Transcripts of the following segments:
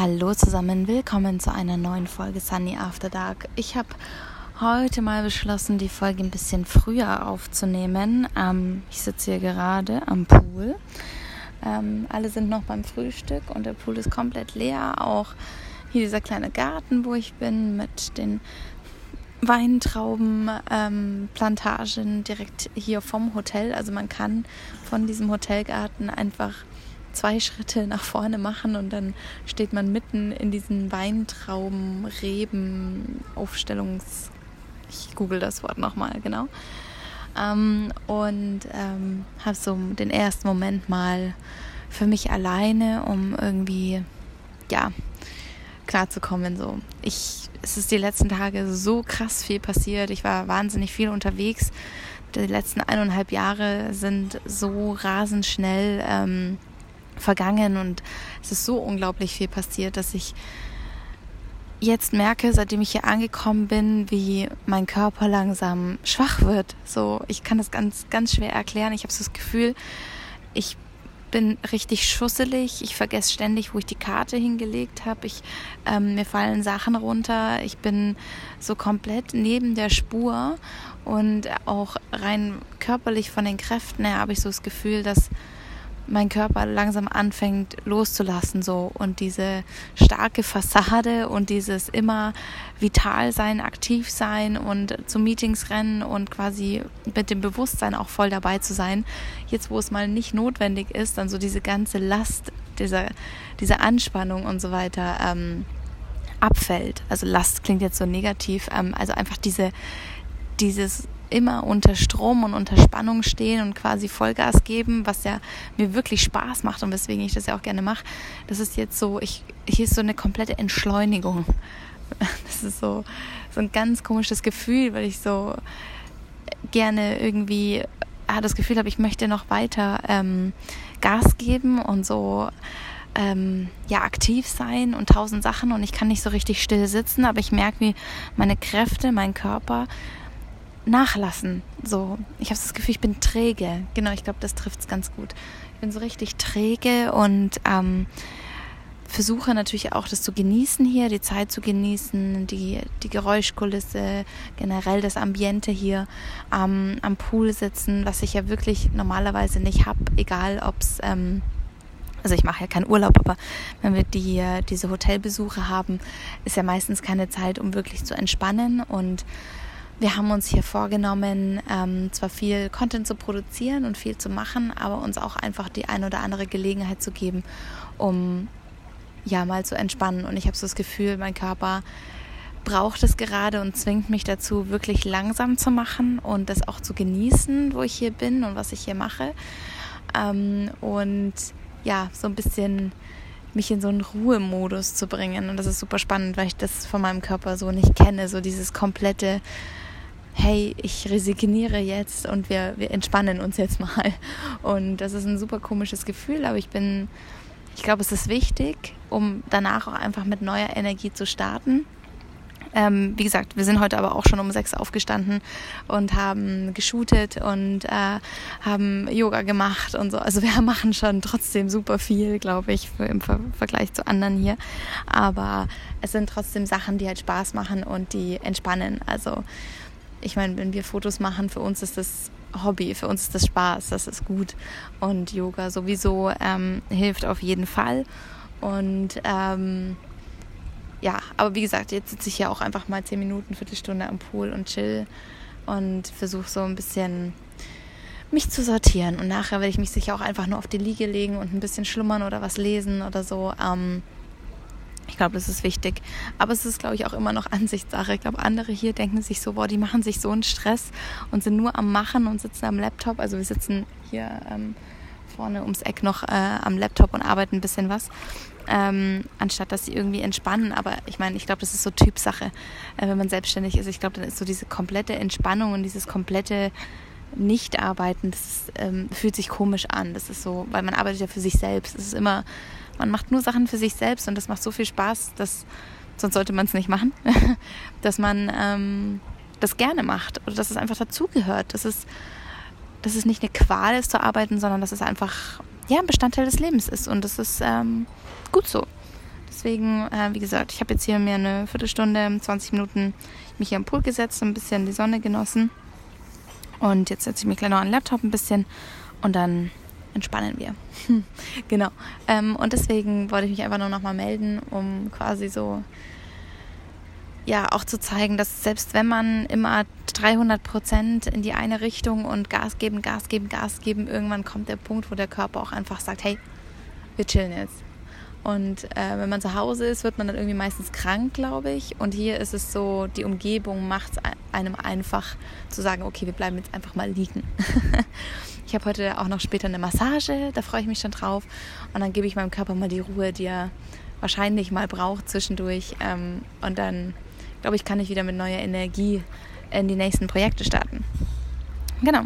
Hallo zusammen, willkommen zu einer neuen Folge Sunny After Dark. Ich habe heute mal beschlossen, die Folge ein bisschen früher aufzunehmen. Ähm, ich sitze hier gerade am Pool. Ähm, alle sind noch beim Frühstück und der Pool ist komplett leer. Auch hier dieser kleine Garten, wo ich bin, mit den Weintraubenplantagen ähm, direkt hier vom Hotel. Also man kann von diesem Hotelgarten einfach zwei Schritte nach vorne machen und dann steht man mitten in diesen Weintrauben, Reben, Aufstellungs... Ich google das Wort nochmal, genau. Ähm, und ähm, habe so den ersten Moment mal für mich alleine, um irgendwie, ja, klarzukommen. So. Ich, es ist die letzten Tage so krass viel passiert. Ich war wahnsinnig viel unterwegs. Die letzten eineinhalb Jahre sind so rasend schnell ähm, vergangen und es ist so unglaublich viel passiert, dass ich jetzt merke, seitdem ich hier angekommen bin, wie mein Körper langsam schwach wird. So, ich kann das ganz, ganz schwer erklären. Ich habe so das Gefühl, ich bin richtig schusselig. Ich vergesse ständig, wo ich die Karte hingelegt habe. Ich, ähm, mir fallen Sachen runter. Ich bin so komplett neben der Spur und auch rein körperlich von den Kräften her habe ich so das Gefühl, dass mein Körper langsam anfängt loszulassen so und diese starke Fassade und dieses immer vital sein, aktiv sein und zu Meetings rennen und quasi mit dem Bewusstsein auch voll dabei zu sein. Jetzt, wo es mal nicht notwendig ist, dann so diese ganze Last, diese, diese Anspannung und so weiter ähm, abfällt. Also Last klingt jetzt so negativ, ähm, also einfach diese, dieses immer unter Strom und unter Spannung stehen und quasi Vollgas geben, was ja mir wirklich Spaß macht und weswegen ich das ja auch gerne mache. Das ist jetzt so, ich, hier ist so eine komplette Entschleunigung. Das ist so, so ein ganz komisches Gefühl, weil ich so gerne irgendwie ah, das Gefühl habe, ich möchte noch weiter ähm, Gas geben und so ähm, ja aktiv sein und tausend Sachen und ich kann nicht so richtig still sitzen, aber ich merke, wie meine Kräfte, mein Körper nachlassen. So, ich habe das Gefühl, ich bin träge. Genau, ich glaube, das trifft es ganz gut. Ich bin so richtig träge und ähm, versuche natürlich auch das zu genießen hier, die Zeit zu genießen, die, die Geräuschkulisse, generell das Ambiente hier ähm, am Pool sitzen, was ich ja wirklich normalerweise nicht habe, egal ob es... Ähm, also ich mache ja keinen Urlaub, aber wenn wir die, diese Hotelbesuche haben, ist ja meistens keine Zeit, um wirklich zu entspannen und wir haben uns hier vorgenommen, ähm, zwar viel Content zu produzieren und viel zu machen, aber uns auch einfach die ein oder andere Gelegenheit zu geben, um ja mal zu entspannen. Und ich habe so das Gefühl, mein Körper braucht es gerade und zwingt mich dazu, wirklich langsam zu machen und das auch zu genießen, wo ich hier bin und was ich hier mache. Ähm, und ja, so ein bisschen mich in so einen Ruhemodus zu bringen. Und das ist super spannend, weil ich das von meinem Körper so nicht kenne, so dieses komplette hey, ich resigniere jetzt und wir, wir entspannen uns jetzt mal. Und das ist ein super komisches Gefühl, aber ich bin, ich glaube, es ist wichtig, um danach auch einfach mit neuer Energie zu starten. Ähm, wie gesagt, wir sind heute aber auch schon um sechs aufgestanden und haben geshootet und äh, haben Yoga gemacht und so. Also wir machen schon trotzdem super viel, glaube ich, im Ver Vergleich zu anderen hier. Aber es sind trotzdem Sachen, die halt Spaß machen und die entspannen. Also ich meine, wenn wir Fotos machen, für uns ist das Hobby, für uns ist das Spaß, das ist gut. Und Yoga sowieso ähm, hilft auf jeden Fall. Und ähm, ja, aber wie gesagt, jetzt sitze ich ja auch einfach mal zehn Minuten, Viertelstunde am Pool und chill und versuche so ein bisschen mich zu sortieren. Und nachher werde ich mich sicher auch einfach nur auf die Liege legen und ein bisschen schlummern oder was lesen oder so. Ähm, glaube, das ist wichtig. Aber es ist, glaube ich, auch immer noch Ansichtssache. Ich glaube, andere hier denken sich so, boah, die machen sich so einen Stress und sind nur am Machen und sitzen am Laptop. Also wir sitzen hier ähm, vorne ums Eck noch äh, am Laptop und arbeiten ein bisschen was. Ähm, anstatt dass sie irgendwie entspannen. Aber ich meine, ich glaube, das ist so Typsache, äh, wenn man selbstständig ist. Ich glaube, dann ist so diese komplette Entspannung und dieses komplette Nicht-Arbeiten, das ähm, fühlt sich komisch an. Das ist so, weil man arbeitet ja für sich selbst. Es ist immer man macht nur Sachen für sich selbst und das macht so viel Spaß, dass sonst sollte man es nicht machen, dass man ähm, das gerne macht oder dass es einfach dazugehört. Dass es, dass es nicht eine Qual ist zu arbeiten, sondern dass es einfach ja, ein Bestandteil des Lebens ist und das ist ähm, gut so. deswegen, äh, wie gesagt, ich habe jetzt hier mir eine Viertelstunde, 20 Minuten mich hier am Pool gesetzt, und ein bisschen die Sonne genossen. Und jetzt setze ich mich gleich noch an den Laptop ein bisschen und dann entspannen wir. genau. Ähm, und deswegen wollte ich mich einfach nur noch mal melden, um quasi so ja auch zu zeigen, dass selbst wenn man immer 300 Prozent in die eine Richtung und Gas geben, Gas geben, Gas geben, irgendwann kommt der Punkt, wo der Körper auch einfach sagt, hey, wir chillen jetzt. Und äh, wenn man zu Hause ist, wird man dann irgendwie meistens krank, glaube ich. Und hier ist es so, die Umgebung macht es einem einfach zu sagen, okay, wir bleiben jetzt einfach mal liegen. ich habe heute auch noch später eine Massage, da freue ich mich schon drauf. Und dann gebe ich meinem Körper mal die Ruhe, die er wahrscheinlich mal braucht zwischendurch. Ähm, und dann, glaube ich, kann ich wieder mit neuer Energie in die nächsten Projekte starten. Genau.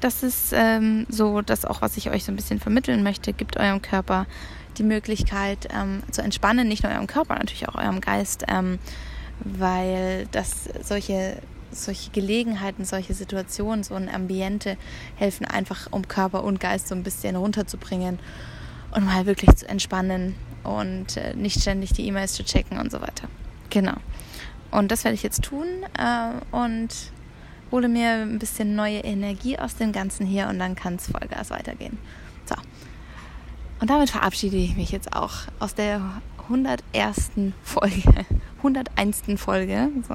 Das ist ähm, so das auch, was ich euch so ein bisschen vermitteln möchte. Gibt eurem Körper die Möglichkeit ähm, zu entspannen, nicht nur eurem Körper, natürlich auch eurem Geist, ähm, weil das solche solche Gelegenheiten, solche Situationen, so ein Ambiente helfen einfach, um Körper und Geist so ein bisschen runterzubringen und mal wirklich zu entspannen und äh, nicht ständig die E-Mails zu checken und so weiter. Genau. Und das werde ich jetzt tun äh, und hole mir ein bisschen neue Energie aus dem Ganzen hier und dann kann es Vollgas weitergehen. So. Und damit verabschiede ich mich jetzt auch aus der 101. Folge. 101. Folge. So.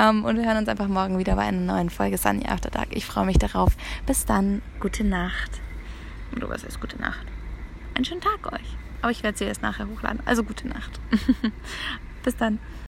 um, und wir hören uns einfach morgen wieder bei einer neuen Folge Sunny After Dark. Ich freue mich darauf. Bis dann. Gute Nacht. Oder was heißt gute Nacht? Einen schönen Tag euch. Aber ich werde sie erst nachher hochladen. Also gute Nacht. Bis dann.